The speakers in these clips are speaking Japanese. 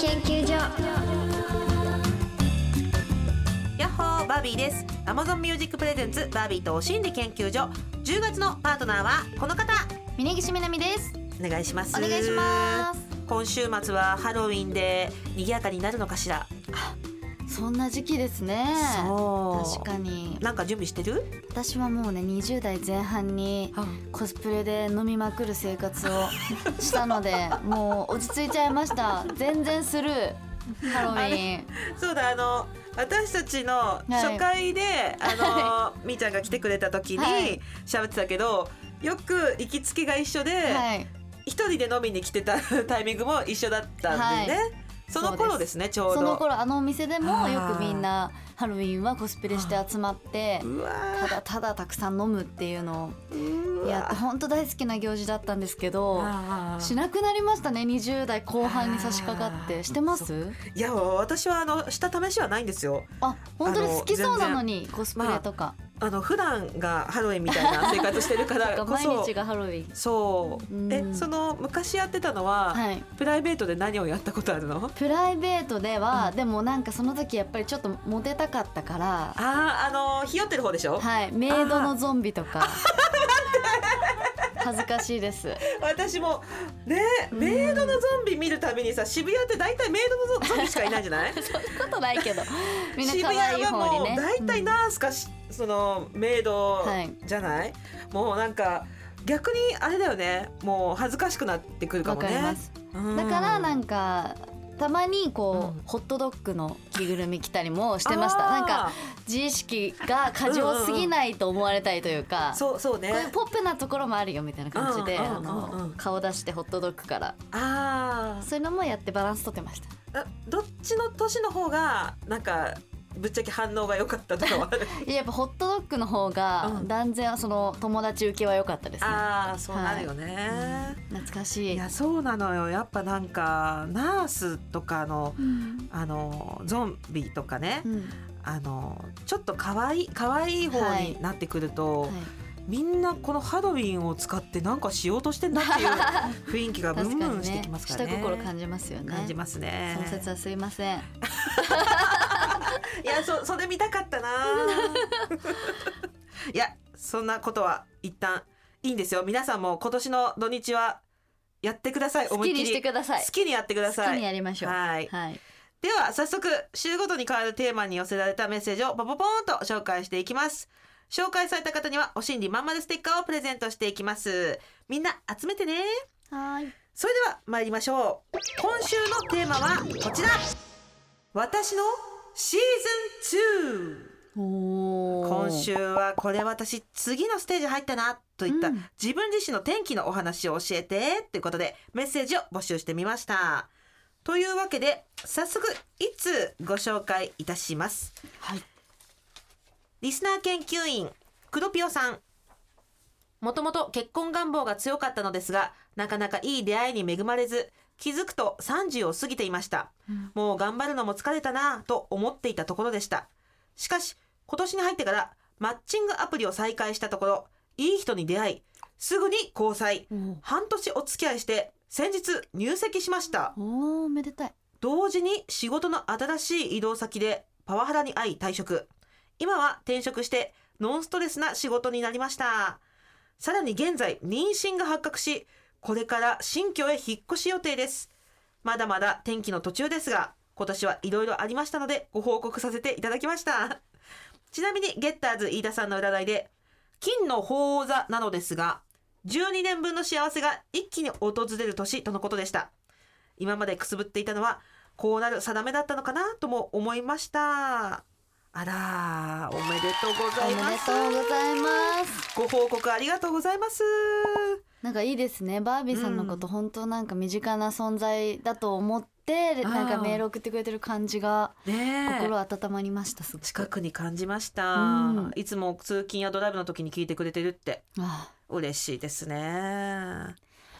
研究所。ヤッホーバービーです。Amazon Music Presents バービーとお心理研究所。10月のパートナーはこの方。峯岸みなみです。お願いします。お願いします。今週末はハロウィンで賑やかになるのかしらそんな時期ですね。確かに。なんか準備してる？私はもうね20代前半にコスプレで飲みまくる生活をしたので もう落ち着いちゃいました。全然スルー。ハロウィン。そうだあの私たちの初回で、あのみーちゃんが来てくれた時はい。に喋ってたけど、よく行きつけが一緒で、はい。一人で飲みに来てた タイミングも一緒だったんでね、その頃ですねちょうど。その頃あのお店でもよくみんなハロウィンはコスプレして集まってただただたくさん飲むっていうのーをやって本当大好きな行事だったんですけどしなくなりましたね20代後半に差し掛かって。してます？いや私はあの下試しはないんですよ。あ本当に好きそうなのにコスプレとか、あの普段がハロウィンみたいな生活してるから こそ。日がハロウィン。そう。うん。えその昔やってたのは、はい。プライベートで何をやったことあるの？プライベートでは、でもなんかその時やっぱりちょっとモテたかったから。あーあのひよってる方でしょ、はい。メイドのゾンビとか 恥ずかしいです。私もねメイドのゾンビ見るたびにさ渋谷って大体メイドのゾンビしかいないんじゃない？そんなことないけど。みんな渋可愛い谷はもう大体ナースかし、そのメイドはい。じゃない、もうなんか逆にあれだよね。もう恥ずかしくなってくるかわもねだからなんかたまにこう、うん。ホットドッグの着ぐるみ着たりもしてました。あー。なんか自意識が過剰すぎないと思われたいというか、そうそうね。こういうポップなところもあるよみたいな感じで、うんあうんうんうん。の顔出してホットドッグから。あそういうのもやってバランス取ってました。ーあどっちの年の方がなんかぶっちゃけ反応が良かったとかはいや やっぱホットドッグの方がうん。断然その友達受けは良かったですね、ああそうなるよね、懐かしい。いやそうなのよ。やっぱなんかナースとかのうん。あのゾンビとかね、うん。あのちょっと可愛い可愛い方になってくると、はい。みんなこのハロウィンを使ってなんかしようとしてんなっていう 雰囲気がブンブンしてきますからね。下心感じますよね。感じますね。その説はすいません いやそそれ見たかったな。いやそんなことは一旦いいんですよ。皆さんも今年の土日はやってください。好きにしてください。好きにやってください。好きにやりましょう。はい。はい。では早速週ごとに変わるテーマに寄せられたメッセージをポポポーンと紹介していきます。紹介された方にはお心理まんまるステッカーをプレゼントしていきます。みんな集めてね。はい。それでは参りましょう。今週のテーマはこちら。私のシーズン2おー。今週はこれ私次のステージ入ったなといったうん。自分自身の転機のお話を教えてということでメッセージを募集してみました。というわけで早速いつご紹介いたします。はい。リスナー研究員クロピオさん。もともと結婚願望が強かったのですがなかなかいい出会いに恵まれず気づくと30を過ぎていました、うん。もう頑張るのも疲れたなぁと思っていたところでした。しかし今年に入ってからマッチングアプリを再開したところいい人に出会いすぐに交際。半年お付き合いして先日入籍しました。おーおめでたい。同時に仕事の新しい移動先でパワハラに遭い退職。今は転職してノンストレスな仕事になりました。さらに現在妊娠が発覚しこれから新居へ引っ越し予定です。まだまだ天気の途中ですが今年はいろいろありましたのでご報告させていただきました。ちなみにゲッターズ飯田さんの占いで金の鳳凰座なのですが12年分の幸せが一気に訪れる年とのことでした。今までくすぶっていたのはこうなる定めだったのかなとも思いました。あらーおめでとうござおめでいますとうございます。ご報告ありがとうございますなんかいいですね。バービーさんのこと、本当なんか身近な存在だと思ってなんかメール送ってくれてる感じがねえ。心温まりました近くに感じました、うん。いつも通勤やドライブの時に聞いてくれてるって。あ嬉しいですね。ー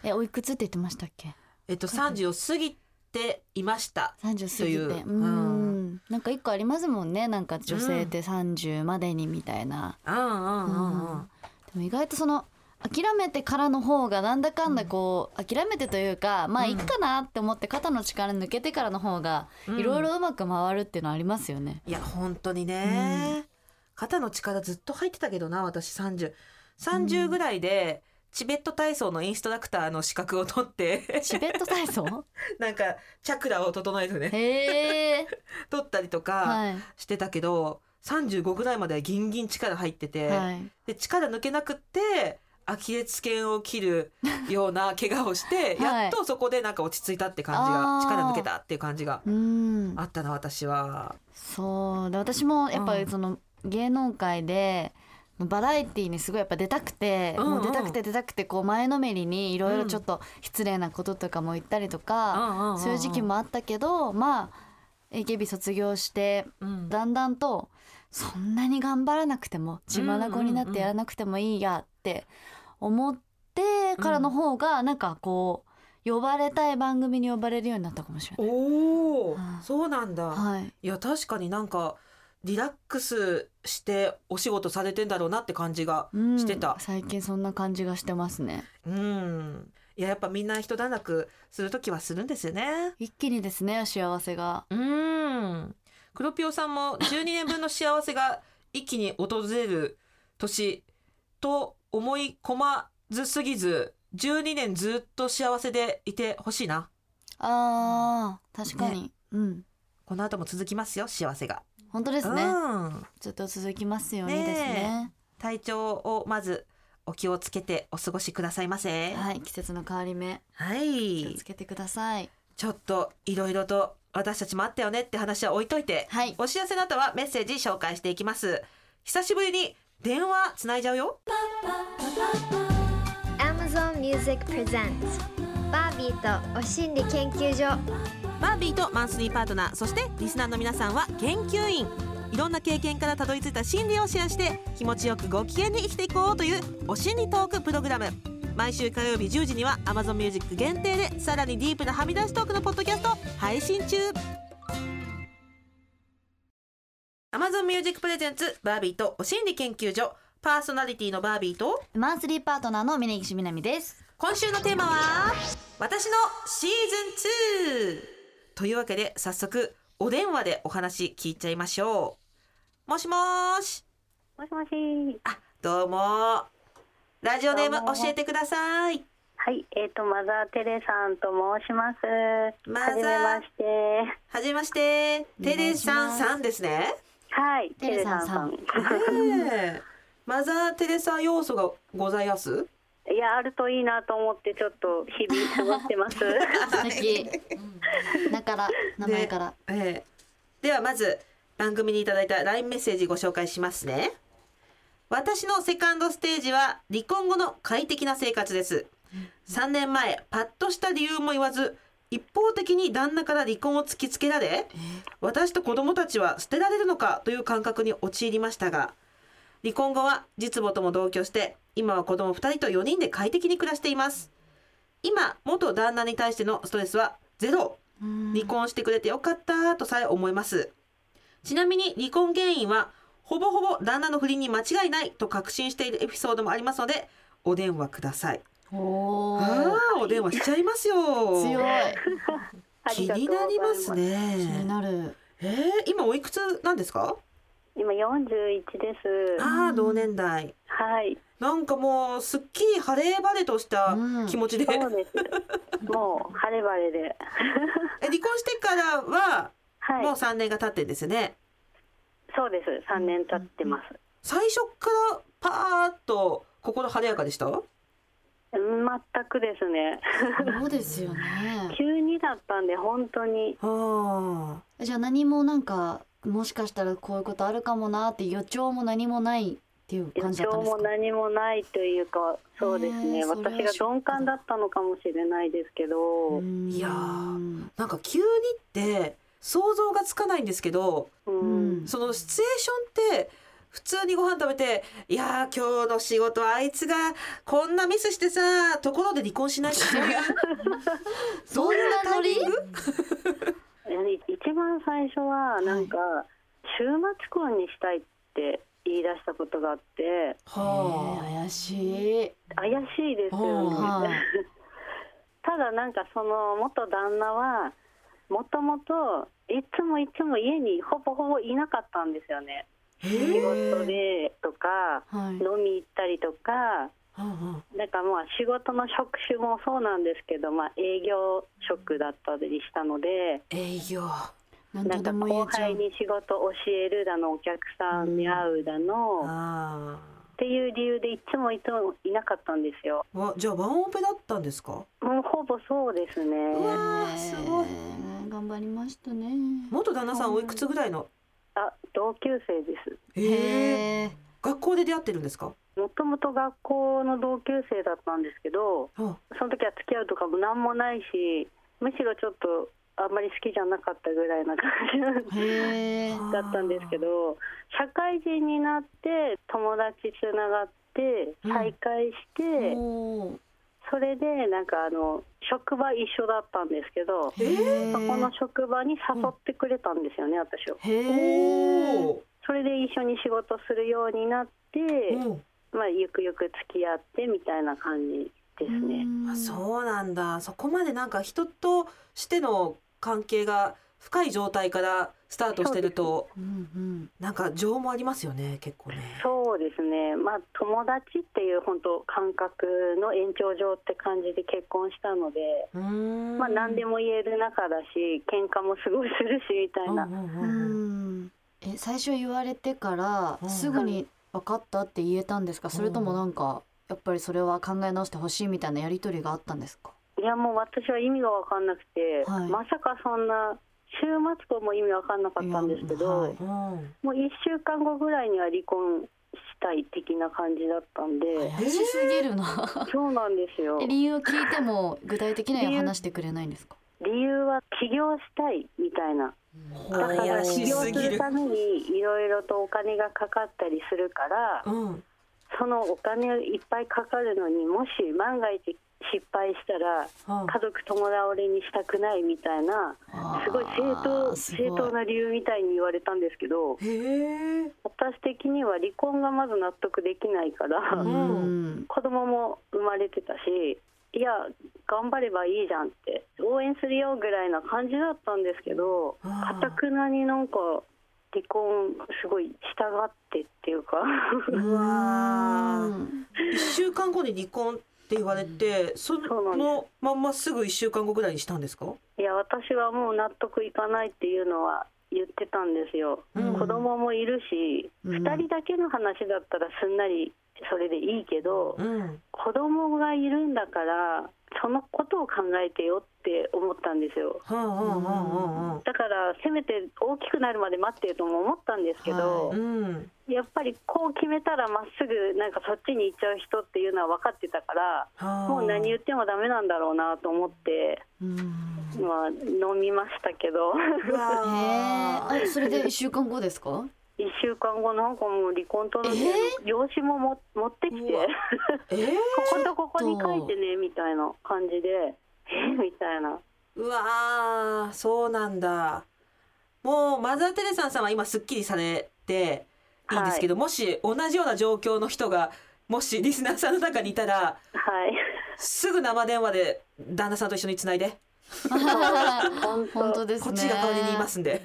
えおいくつって言ってましたっけ？えっと30を過ぎていました。30過ぎて。う。ん。なんか一個ありますもんね。なんか女性って30までにみたいな、うんうんうん。うん。でも意外とその諦めてからの方がなんだかんだこう、諦めてというかまあいいかなって思って肩の力抜けてからの方がうん。いろいろうまく回るっていうのはありますよね。いや本当にね、肩の力ずっと入ってたけどな私3030ぐらいで、チベット体操のインストラクターの資格を取って。チベット体操？なんかチャクラを整えてね。取ったりとかはい。してたけど、35ぐらいまではギンギン力入ってて、はい。で力抜けなくってアキレス腱を切るような怪我をして、はい。やっとそこでなんか落ち着いたって感じが力抜けたっていう感じがうん。あったな私は。そう。で私もやっぱうん。りその芸能界でバラエティーにすごいやっぱ出たくて、うんうん。もう出たくて出たくてこう前のめりにいろいろちょっと失礼なこととかも言ったりとか、そういう時期もあったけどまあ AKB 卒業してうん。だんだんとそんなに頑張らなくても血眼になってやらなくてもいいやって思ってからの方がなんかこう呼ばれたい番組に呼ばれるようになったかもしれない。おお、うんそうなんだ。はい、いや確かになんかリラックスしてお仕事されてんだろうなって感じがうんしてた。最近そんな感じがしてますね。うん。いややっぱみんな一段落する時はするんですよね。一気にですね幸せがうん。クロピオさんも12年分の幸せが一気に訪れる年と思い込まずすぎず12年ずっと幸せでいてほしいな。あー確かに、うんこの後も続きますよ幸せが。本当ですねうん。ずっと続きますようにですねね体調をまずお気をつけてお過ごしくださいませ。はい季節の変わり目はい。気をつけてくださいちょっといろいろと私たちもあったよねって話は置いといて、はいお知らせの後はメッセージ紹介していきます。久しぶりに電話つないじゃうよ。Amazon Music Presents バービーとお心理研究所バービーとマンスリーパートナー、そしてリスナーの皆さんは研究員。いろんな経験からたどり着いた心理をシェアして気持ちよくご機嫌に生きていこうというお心理トークプログラム毎週火曜日10時には Amazon Music 限定でさらにディープなはみ出しトークのポッドキャストを配信中 Amazon Music プレゼンツバービーとお心理研究所。パーソナリティのバービーと。マンスリーパートナーの峯岸みなみです。今週のテーマは私のシーズン2というわけで早速お電話でお話聞いちゃいましょう。もしもーし。もしもし。あどうもラジオネームどうも教えてください。はい、えっ、と、マザーテレさんと申します。マザー。はじめまして。はじめまして。テレさんさんですねはい、テレさんさん。マザーテレサ要素がございます？いや、あるといいなと思って、ちょっと日々過ごしてます。素敵。だから名前から、ええ。ではまず番組にいただいた LINE メッセージご紹介しますね。私のセカンドステージは離婚後の快適な生活です。3年前パッとした理由も言わず一方的に旦那から離婚を突きつけられ私と子供たちは捨てられるのかという感覚に陥りましたが離婚後は実母とも同居して今は子供2人と4人で快適に暮らしています。今元旦那に対してのストレスはゼロ。うん。離婚してくれてよかったとさえ思います。ちなみに離婚原因はほぼほぼ旦那の不倫に間違いないと確信しているエピソードもありますのでお電話くださいおー。ああお電話しちゃいますよ。強い。あ気になります気にねなる。えー、今おいくつなんですか？今41です。ああ同年代。はい、なんかもうすっきり晴れ晴れとした気持ちで、そうです。もう晴れ晴れで。え離婚してからははい。もう、3年が経ってんですよね。そうです。3年経ってます。最初からパーッと心晴れやかでした？うん全くですね。そうですよね 急にだったんで、本当に。ああじゃあ何もなんかもしかしたらこういうことあるかもなって予兆も何もないっていう予感じだったんですか？兆も何もないというか、そうですね。私が鈍感だったのかもしれないですけど。うんいやーなんか急にって想像がつかないんですけどううんん。そのシチュエーションって普通にご飯食べて「いやー今日の仕事あいつがこんなミスしてさところで離婚しない」っていうそういうタイミング一番最初はなんか週末婚にしたいって言い出したことがあって。はえー怪しい。怪しいですようんはいね ただなんかその元旦那はもともといつもいつも家にほぼほぼいなかったんですよね仕事え。でとかはい飲み行ったりとかうんうんなんかまあ仕事の職種もそうなんですけど、まあ、営業職だったりしたので営業。なんか後輩に仕事教えるだのお客さんに会うだの、っあていう理由でいつもいつもいなかったんですよあ。わじゃあワンオペだったんですか？もうほぼそうですねうわーすごい頑張りましたね元旦那さんおいくつぐらいの？あ同級生です。へえ。学校で出会ってるんですか？もともと学校の同級生だったんですけどあその時は付き合うとかも何もないしむしろちょっとあんまり好きじゃなかったぐらいな感じ だったんですけど社会人になって友達つながってうん。再会して、おーそれでなんかあの職場一緒だったんですけどそこの職場に誘ってくれたんですよね、私をへえおそれで一緒に仕事するようになって、お。うんまあ、ゆくゆく付き合ってみたいな感じですね。あそうなんだそこまでなんか人としての関係が深い状態からスタートしてるとうんうんなんか情もありますよね結構ね。そうですね、まあ、友達っていう本当感覚の延長上って感じで結婚したので、まあ、何でも言える仲だし喧嘩もすごいするしみたいな、え最初言われてからうん。すぐに分かったって言えたんですか？それともなんかやっぱりそれは考え直してほしいみたいなやり取りがあったんですか？いやもう私は意味が分かんなくて、はい。まさかそんな週末婚も意味分かんなかったんですけど、はい。うんもう1週間後ぐらいには離婚したい的な感じだったんで、怪しすぎるな。そうなんですよ。え理由を聞いても具体的には話してくれないんですか？理由は起業したいみたいな。だから起業するためにいろいろとお金がかかったりするからうん。そのお金いっぱいかかるのにもし万が一失敗したらうん家族共倒れにしたくないみたいなすごい正あ当正当な理由みたいに言われたんですけど私的には離婚がまず納得できないから、うん。子供も生まれてたしいや頑張ればいいじゃんって応援するよぐらいな感じだったんですけどかたくなになんか離婚すごい従ってっていうか。うわー。うん一週間後に離婚って言われてそのまんますぐ一週間後ぐらいにしたんですか？いや私はもう納得いかないっていうのは言ってたんですよ、うん。子供もいるし、うん。2人だけの話だったらすんなりそれでいいけど、うん。子供がいるんだからそのことを考えてよって思ったんですよ。だからせめて大きくなるまで待ってとも思ったんですけど、あうん。やっぱりこう決めたらまっすぐなんかそっちに行っちゃう人っていうのは分かってたからはあ。もう何言ってもダメなんだろうなと思って、うん。まあ、飲みましたけど。それで一週間後ですか？1週間後なんかもう離婚届の用紙もも持ってきて。えー こことここに書いてねみたいな感じで。え みたいな。うわーそうなんだ。もうマザー・テレサさんは今すっきりされていいんですけど、もし同じような状況の人がもしリスナーさんの中にいたらはい。すぐ生電話で旦那さんと一緒につないで。本当。本当ですね。こっちが代わりに言いますんで。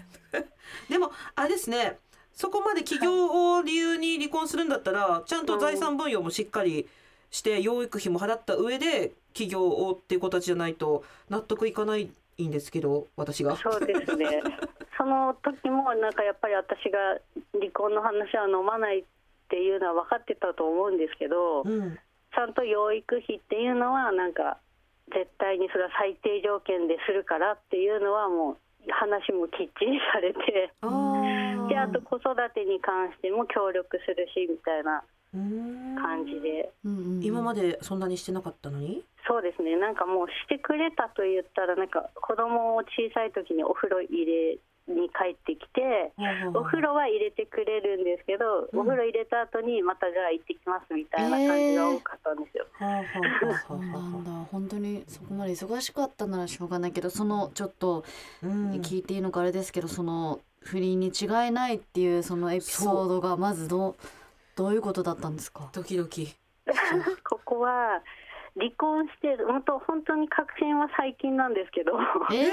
でもあれですねそこまで起業を理由に離婚するんだったらちゃんと財産分与もしっかりして養育費も払った上で起業をっていう子たちじゃないと納得いかないんですけど私が。そうですね その時もなんかやっぱり私が離婚の話は飲まないっていうのは分かってたと思うんですけど、うんちゃんと養育費っていうのはなんか絶対にそれは最低条件でするからっていうのはもう話もきっちりされて。であと子育てに関しても協力するしみたいなうーん。感じで。うんうん。今までそんなにしてなかったのに？そうですね。なんかもうしてくれたと言ったらなんか子供を小さい時にお風呂入れに帰ってきて、お風呂は入れてくれるんですけど、うん、お風呂入れた後にまたじゃあ行ってきますみたいな感じが多かったんですよ。なんだ。本当にそこまで忙しかったならしょうがないけどそのちょっと、聞いていいのかあれですけどその不倫に違いないっていうそのエピソードがまずどどういうことだったんですか？ドキドキ。ここは離婚して本当本当に確信は最近なんですけど。えー？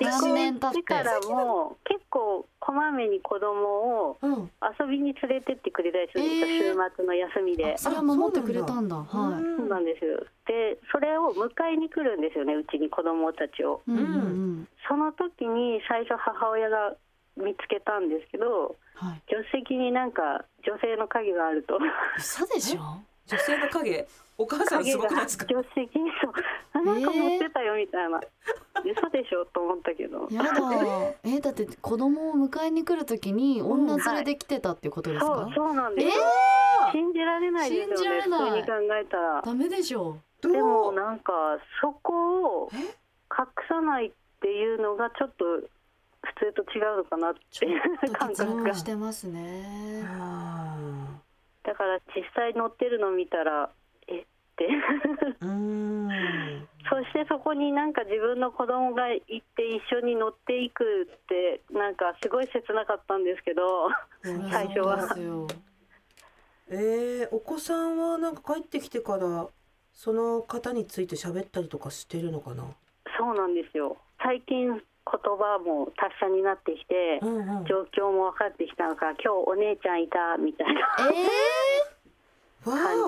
4年経ってからも結構こまめに子供を遊びに連れてってくれたりするんですよ、うん、週末の休みで。それは守ってくれたんだ。はい。そうなんですよ。で、それを迎えに来るんですよね、うちに子供たちを。うん、うん、その時に最初母親が見つけたんですけど、はい、助手席になんか女性の影があると。嘘でしょ？女性の影？お母さんすごくないですか？助手席にそう。あなんか乗ってたよみたいな、嘘でしょと思ったけど。やだ。えだって子供を迎えに来るときに女連れで来てたっていうことですか？そうそうなんですよ、信じられないですよ信じらねれない。普通に考えたら。ダメでしょ。どう？でもなんかそこをえ？隠さないっていうのがちょっと普通と違うのかなっていう感結覚が。論してますね。あだから実際乗ってるの見たら そしてそこになんか自分の子供が行って一緒に乗っていくってなんかすごい切なかったんですけど最初は。えー、お子さんはなんか帰ってきてからその方について喋ったりとかしてるのかな？そうなんですよ。最近言葉も達者になってきてうんうん。状況も分かってきたのか今日お姉ちゃんいたみたいな。えわー、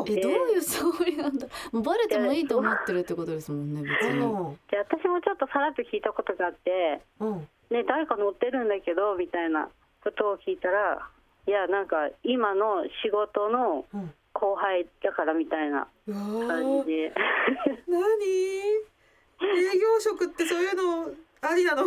えどういうつもりなんだもうバレてもいいと思ってるってことですもんね別に。おで私もちょっとさらっと聞いたことがあってうん。うんね、誰か乗ってるんだけどみたいなことを聞いたらいやなんか今の仕事のうん。後輩だからみたいなうわ感ーじ。で何？営業職ってそういうのありなの。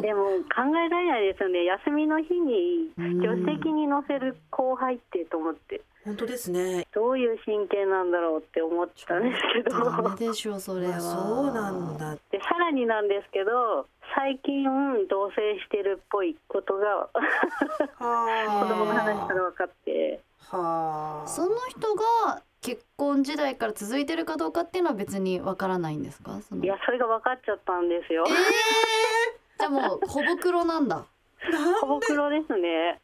でも考えられないですよね。休みの日に助手席に乗せる後輩ってと思って。本当ですね。どういう神経なんだろうって思ったんですけど。ダメでしょそれは。あそうなんだ。でさらになんですけど最近同棲してるっぽいことがは 子供の話から分かって。あはあ。その人が結婚時代から続いてるかどうかっていうのは別にわからないんですか？その。いやそれが分かっちゃったんですよ。じゃあもう小袋なんだ。小袋ですね。へ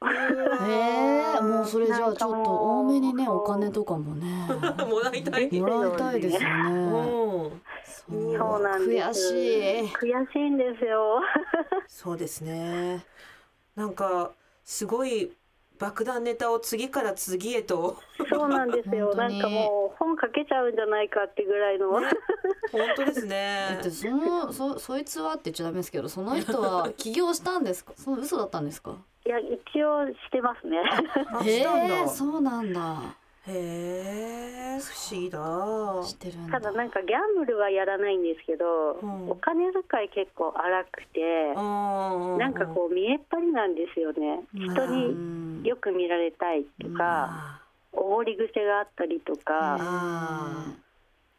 えもうそれじゃあちょっと多めにねお金とかもね。もらいたいもらいたいですよね。うん。そう。そうなんです。悔しい。悔しいんですよ。そうですね。なんかすごい爆弾ネタを次から次へと。そうなんですよ。なんかもう本書けちゃうんじゃないかってぐらいの、ね。本当ですだね。ってそのそそいつはって言っちゃダメですけどその人は起業したんですか？その嘘だったんですか？いや一応してますね。あへしたんだ。えそうなんだへえ不思議だ。知ってるんだ。ただなんかギャンブルはやらないんですけど、うん。お金遣い結構荒くて、ななんかこう見えっ張りなんですよね。人うにんよく見られたいとか、おごり癖があったりとか、あ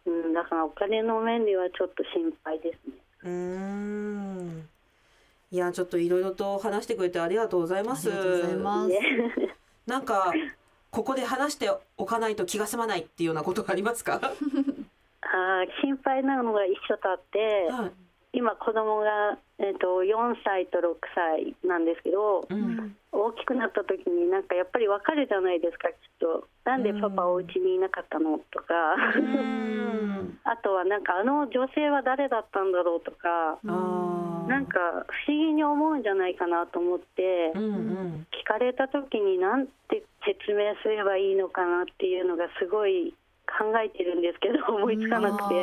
うん、だからお金の面ではちょっと心配ですね。うーん。いやちょっといろいろと話してくれてありがとうございます。ありがとうございます。ねなんかここで話しておかないと気が済まないっていうようなことありますか、あー心配なのが一緒とあって、はい。今子供がえっ、と4歳と6歳なんですけど、うん。大きくなった時になんかやっぱりわかるじゃないですかきっと。なんでパパお家にいなかったのとか、うん。あとはなんかあの女性は誰だったんだろうとか、なんか不思議に思うんじゃないかなと思って、うんうん。聞かれた時になんて説明すればいいのかなっていうのがすごい考えてるんですけど思いつかなくて。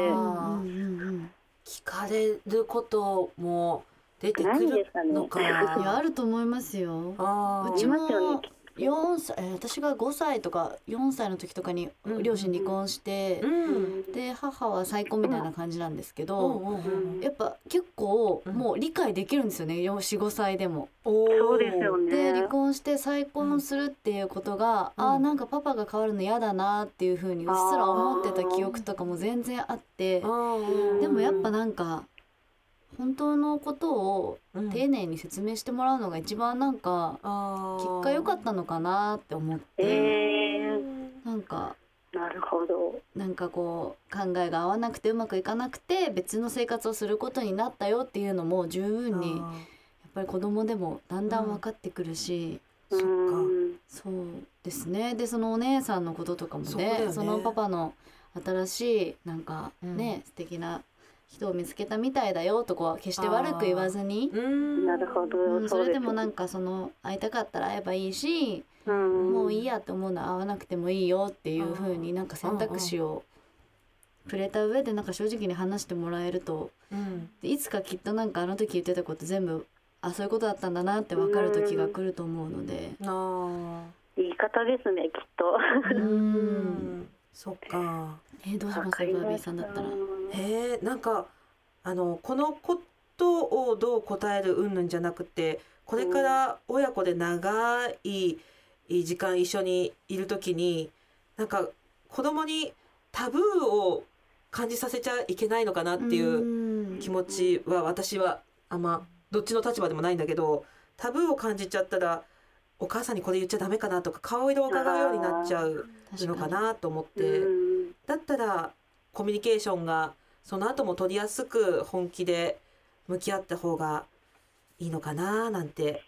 聞かれることも出てくるですかね。のかうんいやあると思いますよ。うちもね4歳えー私が5歳とか4歳の時とかにうん。両親離婚してう、うん。んで母は再婚みたいな感じなんですけうんど、うんうん。やっぱ結構うん。もう理解できるんですよね。45歳でも。そうですよね。で離婚して再婚するっていうことが、うん。あーなんかパパが変わるの嫌だなっていう風にうっすら思ってた記憶とかも全然あってでもやっぱなんか本当のことをうん。丁寧に説明してもらうのが一番なんか結果良かったのかなって思って、えなんかー、なるほど。なんかこう考えが合わなくてうまくいかなくて別の生活をすることになったよっていうのも十分にやっぱり子供でもだんだん分かってくるし、そっか。うんそうですね。でそのお姉さんのこととかもねね。そのパパの新しいなんかね、素敵な人を見つけたみたいだよとかは決して悪く言わずに、うん。なるほど、うん、それでもなんか、かその会いたかったら会えばいいし、うん、もういいやって思うのは会わなくてもいいよっていう風になんか選択肢をくれた上でなんか正直に話してもらえると。うん。でいつかきっとなんかあの時言ってたこと全部あそういうことだったんだなって分かる時が来ると思うので。あ言い方ですねきっと。ーううんんそっか。えーどうします？バービーさんだったら。へえなんかあのこのことをどう答える云々じゃなくてこれから親子で長い時間一緒にいる時になんか子供にタブーを感じさせちゃいけないのかなっていうう気持ちは私はあんまどっちの立場でもないんだけどタブーを感じちゃったらお母さんにこれ言っちゃダメかなとか顔色を伺うようになっちゃうのかなと思って。うんだったらコミュニケーションがその後も取りやすく本気で向き合った方がいいのかななんて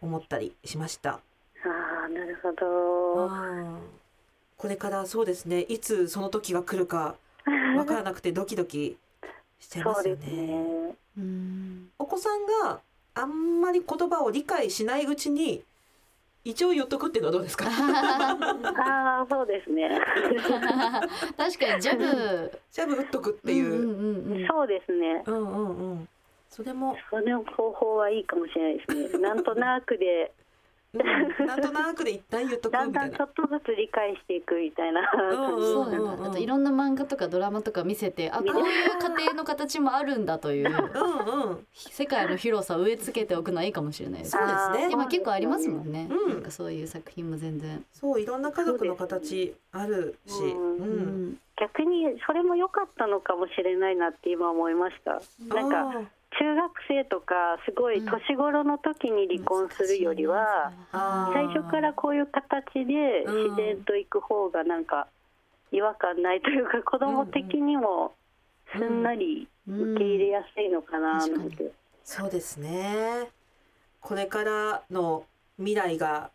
思ったりしました。ああなるほど。これからそうですねいつその時が来るかわからなくてドキドキしちゃいますよね。ね。うんお子さんがあんまり言葉を理解しないうちに一応言っとくっていうのはどうですか？ああそうですね。確かにジャブジャブ打っとくっていう。うんうんうんうんそうですね。うんうんうん。それも、その方法はいいかもしれないですね。なんとなくで、うん、なんとなくで一旦言っとくだんみたいな。だんちょ。っとずつ理解していくみたいな。感じ。あといろんな漫画とかドラマとか見せてあこういう家庭の形もあるんだといううんうん。世界の広さを植え付けておくのはいいかもしれないです。そうですね。今結構ありますもんね、うん。なんかそういう作品も全然、そういろんな家族の形あるし、うん。ううん。ん逆にそれも良かったのかもしれないなって今思いました。なんかあ中学生とかすごい年頃の時に離婚するよりは、最初からこういう形でうん自然と行く方がなんか違和感ないというか子供的にもすんなり受け入れやすいのかななんて。そうですね。これからの未来が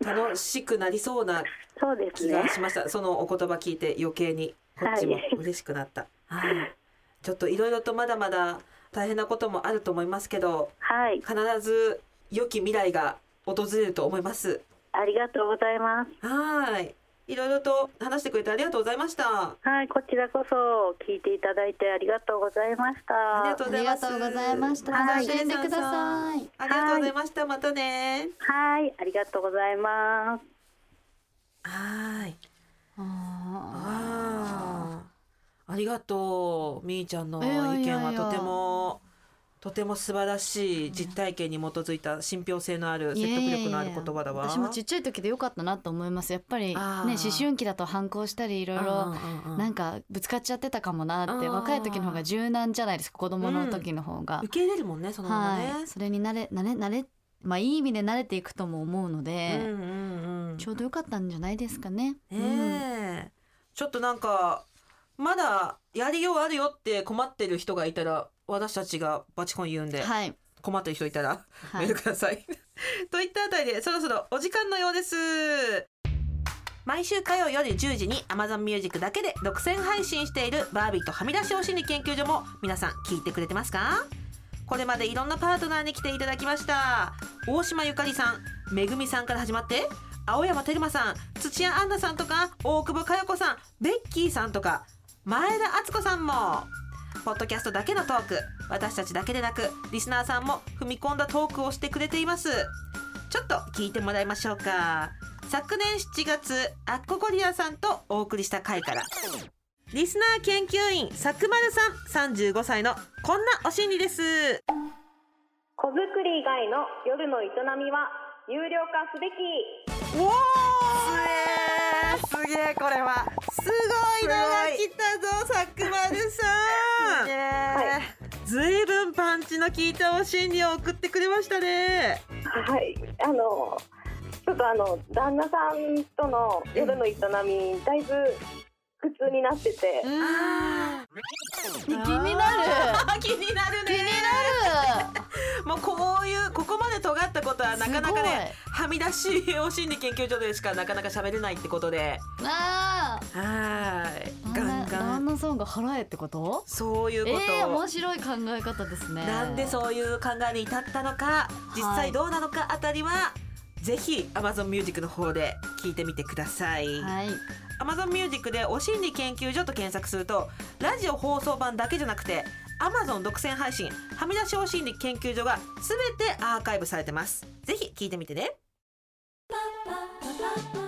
楽しくなりそうなそうです気がね。しました。そのお言葉聞いて余計にこっちもはい嬉しくなった。はい。ちょっといろいろとまだまだ大変なこともあると思いますけど、はい、必ず良き未来が訪れると思います。ありがとうございます。はい。いろいろと話してくれてありがとうございました。はい、こちらこそ聞いていただいてありがとうございました。ありがとうありがとうございましたまたはい教えてくださいありがとうございました。またね。はい、ありがとうございます。はい。あああ。ありがとう。みーちゃんの意見はとても。とても素晴らしい実体験に基づいた信憑性のあるー説得力のある言葉だわ。私もちっちゃい時でよかったなと思いますやっぱりね思春期だと反抗したりいろいろろなんかぶつかっちゃってたかもなって若い時の方が柔軟じゃないですか子供の時の方が、受け入れるもんねそのままね。はいそれに慣れ慣れ慣れまあいい意味で慣れていくとも思うので、うんうんうん。ちょうどよかったんじゃないですかね。ねえ、ちょっとなんかまだやりようあるよって困ってる人がいたら私たちがバチコン言うんで、はい、困ってる人いたらはいメールください。といったあたりでそろそろお時間のようです。毎週火曜夜10時に Amazon Music だけで独占配信しているバービーとはみ出しお心理研究所も皆さん聞いてくれてますか？これまでいろんなパートナーに来ていただきました大島ゆかりさんめぐみさんから始まって青山テルマさん土屋アンナさんとか大久保佳代子さんベッキーさんとか前田敦子さんもポッドキャストだけのトーク私たちだけでなくリスナーさんも踏み込んだトークをしてくれています。ちょっと聞いてもらいましょうか。昨年7月アッコゴリアさんとお送りした回からリスナー研究員佐久丸さん35歳のこんなお心理です。子作り以外の夜の営みは有料化すべき。おおすげえすげえこれは。すごいのの効いたお心理を送ってくれましたね。はい。あのちょっとあの旦那さんとの夜の営みだいぶ苦痛になってて、あ気になる。ー 気になるね。気になる。もうこかなかねはみ出しを心理研究所でしかなかなか喋れないってことで。あ。はい。あガンガン。旦那さんが払えってこと？そういうこと、えー、面白い考え方ですね。なんでそういう考えに至ったのか実際どうなのかあたりは、ぜひ Amazon Music の方で聞いてみてください、はい。Amazon Music でお心理研究所と検索するとラジオ放送版だけじゃなくて Amazon 独占配信はみ出しお心理研究所がすべてアーカイブされてます。ぜひ聞いてみてね。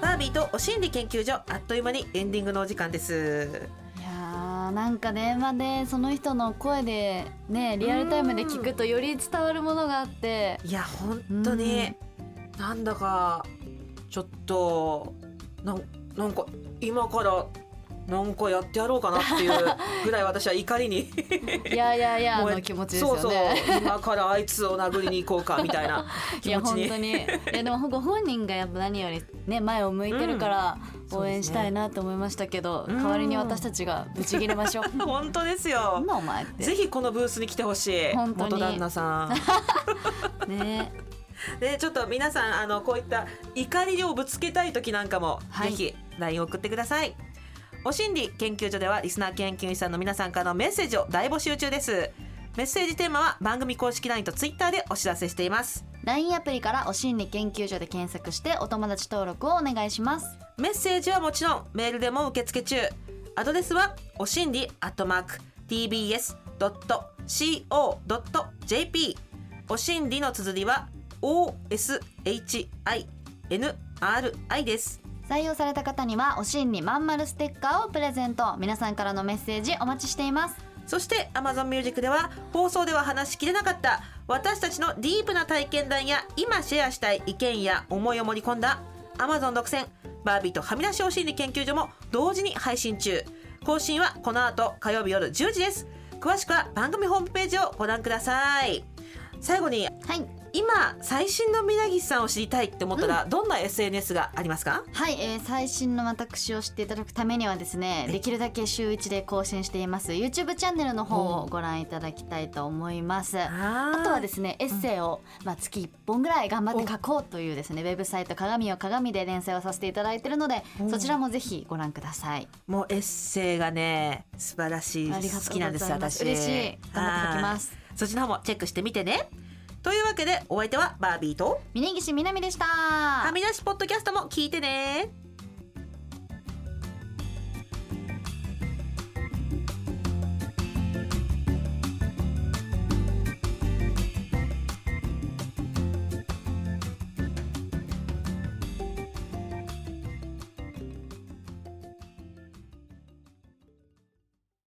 バービーとお心理研究所あっという間にエンディングのお時間です。いやーなんか電話でその人の声でねリアルタイムで聞くとより伝わるものがあって。いや本当になんだかちょっとなんなんか今からなんかやってやろうかなっていうぐらい私は怒りに いやいやいや の気持ちですよね。そうそう今からあいつを殴りに行こうかみたいな いや気持ちに。本当に。いやでもご本人がやっぱ何よりね前を向いてるからうん。応援したいなと思いましたけど、うん代わりに私たちがブチ切れましょう。本当ですよ。なんだお前って。ぜひこのブースに来てほしい本当に。元旦那さん。ね。でちょっと皆さんあのこういった怒りをぶつけたい時なんかも、はい。ぜひ LINE 送ってくださいお心理研究所ではリスナー研究員さんの皆さんからのメッセージを大募集中です。メッセージテーマは番組公式 LINE と Twitter でお知らせしています。LINE アプリからお心理研究所で検索してお友達登録をお願いします。メッセージはもちろんメールでも受付中。アドレスはおしんりアットマーク tbs.co.jp おしんりの綴りは OSHINRI です採用された方にはお心理まんまるステッカーをプレゼント皆さんからのメッセージお待ちしていますそして Amazon Music では放送では話しきれなかった私たちのディープな体験談や今シェアしたい意見や思いを盛り込んだ Amazon 独占バービーとはみ出しお心理研究所も同時に配信中。更新はこの後火曜日夜10時です。詳しくは番組ホームページをご覧ください。最後にはい今最新の皆岸さんを知りたいって思ったら、どんな SNS がありますか？はい、えー最新の私を知っていただくためにはですねできるだけ週1で更新しています。YouTube チャンネルの方をご覧いただきたいと思います。ああとはですねエッセイを、まあ、月1本ぐらい頑張って書こうというですねウェブサイト「鏡を鏡」で連載をさせていただいているのでそちらもぜひご覧ください。もうエッセイがね素晴らしい好きなんです私。嬉しい。頑張って書きます。はい。そちらもチェックしてみてねというわけでお相手はバービーと峯岸みなみでした。はみ出しポッドキャストも聞いてね